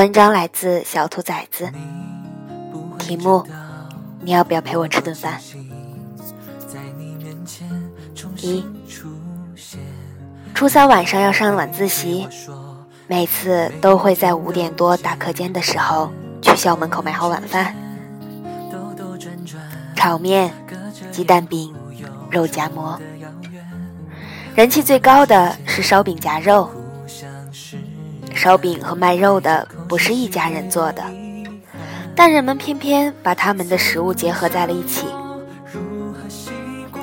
文章来自小兔崽子，题目：你要不要陪我吃顿饭？一，初三晚上要上晚自习，每次都会在五点多打课间的时候去校门口买好晚饭，炒面、鸡蛋饼、肉夹馍。人气最高的是烧饼夹肉，烧饼和卖肉的不是一家人做的，但人们偏偏把他们的食物结合在了一起，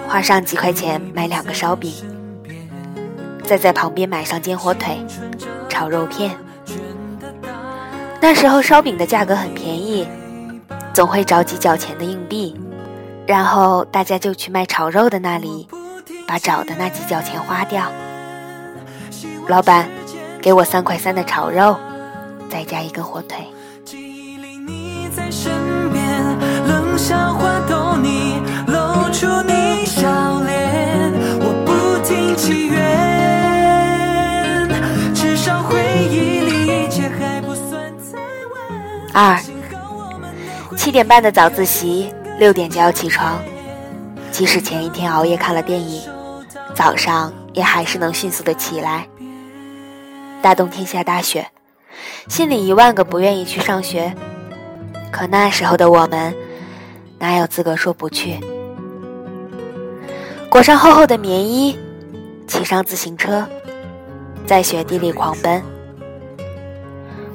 花上几块钱买两个烧饼，再在旁边买上煎火腿、炒肉片。那时候烧饼的价格很便宜，总会找几角钱的硬币，然后大家就去卖炒肉的那里。把找的那几角钱花掉。老板，给我三块三的炒肉，再加一个火腿。二，七点半的早自习，六点就要起床，即使前一天熬夜看了电影。早上也还是能迅速的起来。大冬天下大雪，心里一万个不愿意去上学，可那时候的我们哪有资格说不去？裹上厚厚的棉衣，骑上自行车，在雪地里狂奔。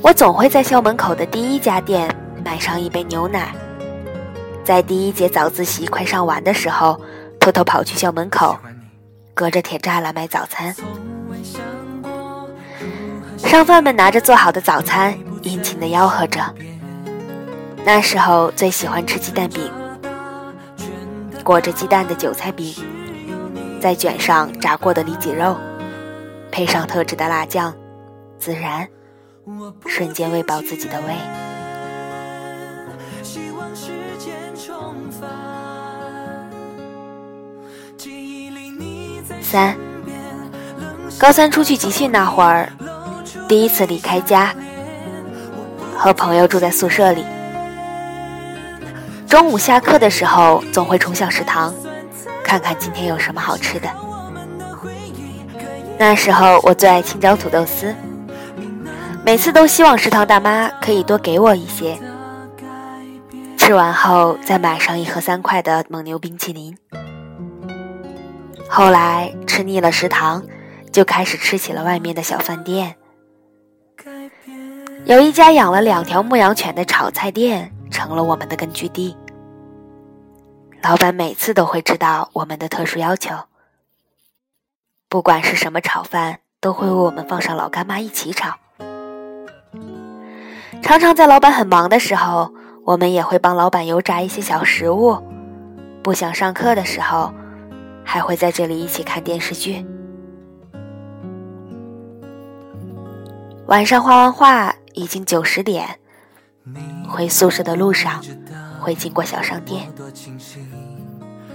我总会在校门口的第一家店买上一杯牛奶，在第一节早自习快上完的时候，偷偷跑去校门口。隔着铁栅栏买早餐，商贩们拿着做好的早餐，殷勤地吆喝着。那时候最喜欢吃鸡蛋饼，裹着鸡蛋的韭菜饼，再卷上炸过的里脊肉，配上特制的辣酱，孜然，瞬间喂饱自己的胃。三，高三出去集训那会儿，第一次离开家，和朋友住在宿舍里。中午下课的时候，总会冲向食堂，看看今天有什么好吃的。那时候我最爱青椒土豆丝，每次都希望食堂大妈可以多给我一些。吃完后再买上一盒三块的蒙牛冰淇淋。后来吃腻了食堂，就开始吃起了外面的小饭店。有一家养了两条牧羊犬的炒菜店，成了我们的根据地。老板每次都会知道我们的特殊要求，不管是什么炒饭，都会为我们放上老干妈一起炒。常常在老板很忙的时候，我们也会帮老板油炸一些小食物。不想上课的时候。还会在这里一起看电视剧。晚上画完画，已经九十点。回宿舍的路上，会经过小商店，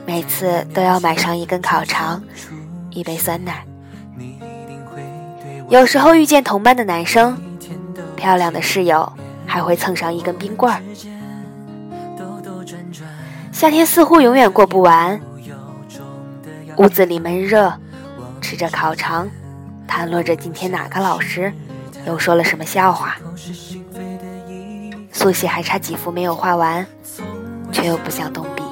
每次都要买上一根烤肠，一杯酸奶。有时候遇见同班的男生，漂亮的室友，还会蹭上一根冰棍儿。夏天似乎永远过不完。屋子里闷热，吃着烤肠，谈论着今天哪个老师又说了什么笑话。速写还差几幅没有画完，却又不想动笔。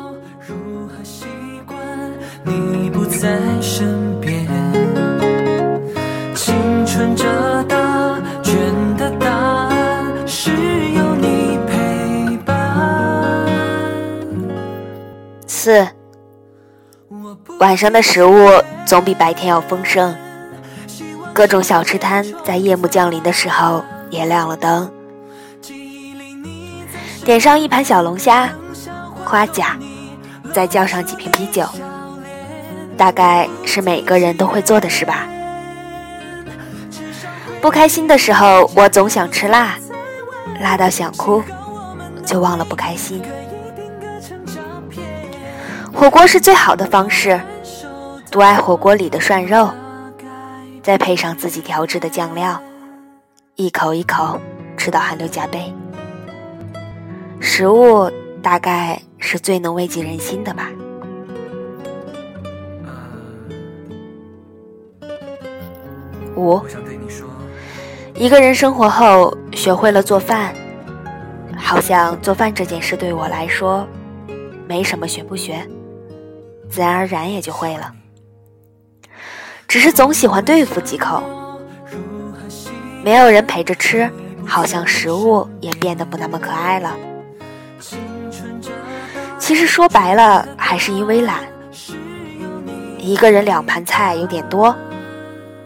青春这答卷的答案是有你陪伴。四。晚上的食物总比白天要丰盛，各种小吃摊在夜幕降临的时候也亮了灯。点上一盘小龙虾、花甲，再叫上几瓶啤酒，大概是每个人都会做的事吧。不开心的时候，我总想吃辣，辣到想哭，就忘了不开心。火锅是最好的方式，独爱火锅里的涮肉，再配上自己调制的酱料，一口一口吃吃到汗流浃背。食物大概是最能慰藉人心的吧。五，一个人生活后学会了做饭，好像做饭这件事对我来说没什么学不学，自然而然也就会了。只是总喜欢对付几口，没有人陪着吃，好像食物也变得不那么可爱了。其实说白了，还是因为懒。一个人两盘菜有点多。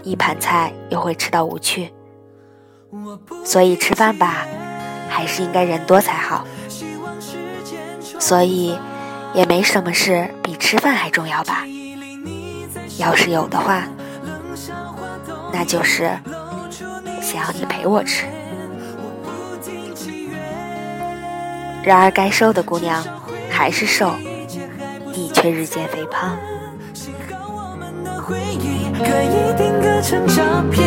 一盘菜又会吃到无趣，所以吃饭吧，还是应该人多才好。所以，也没什么事比吃饭还重要吧？要是有的话，那就是想要你陪我吃。然而，该瘦的姑娘还是瘦，你却日渐肥胖。回忆可以定格成照片，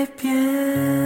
改变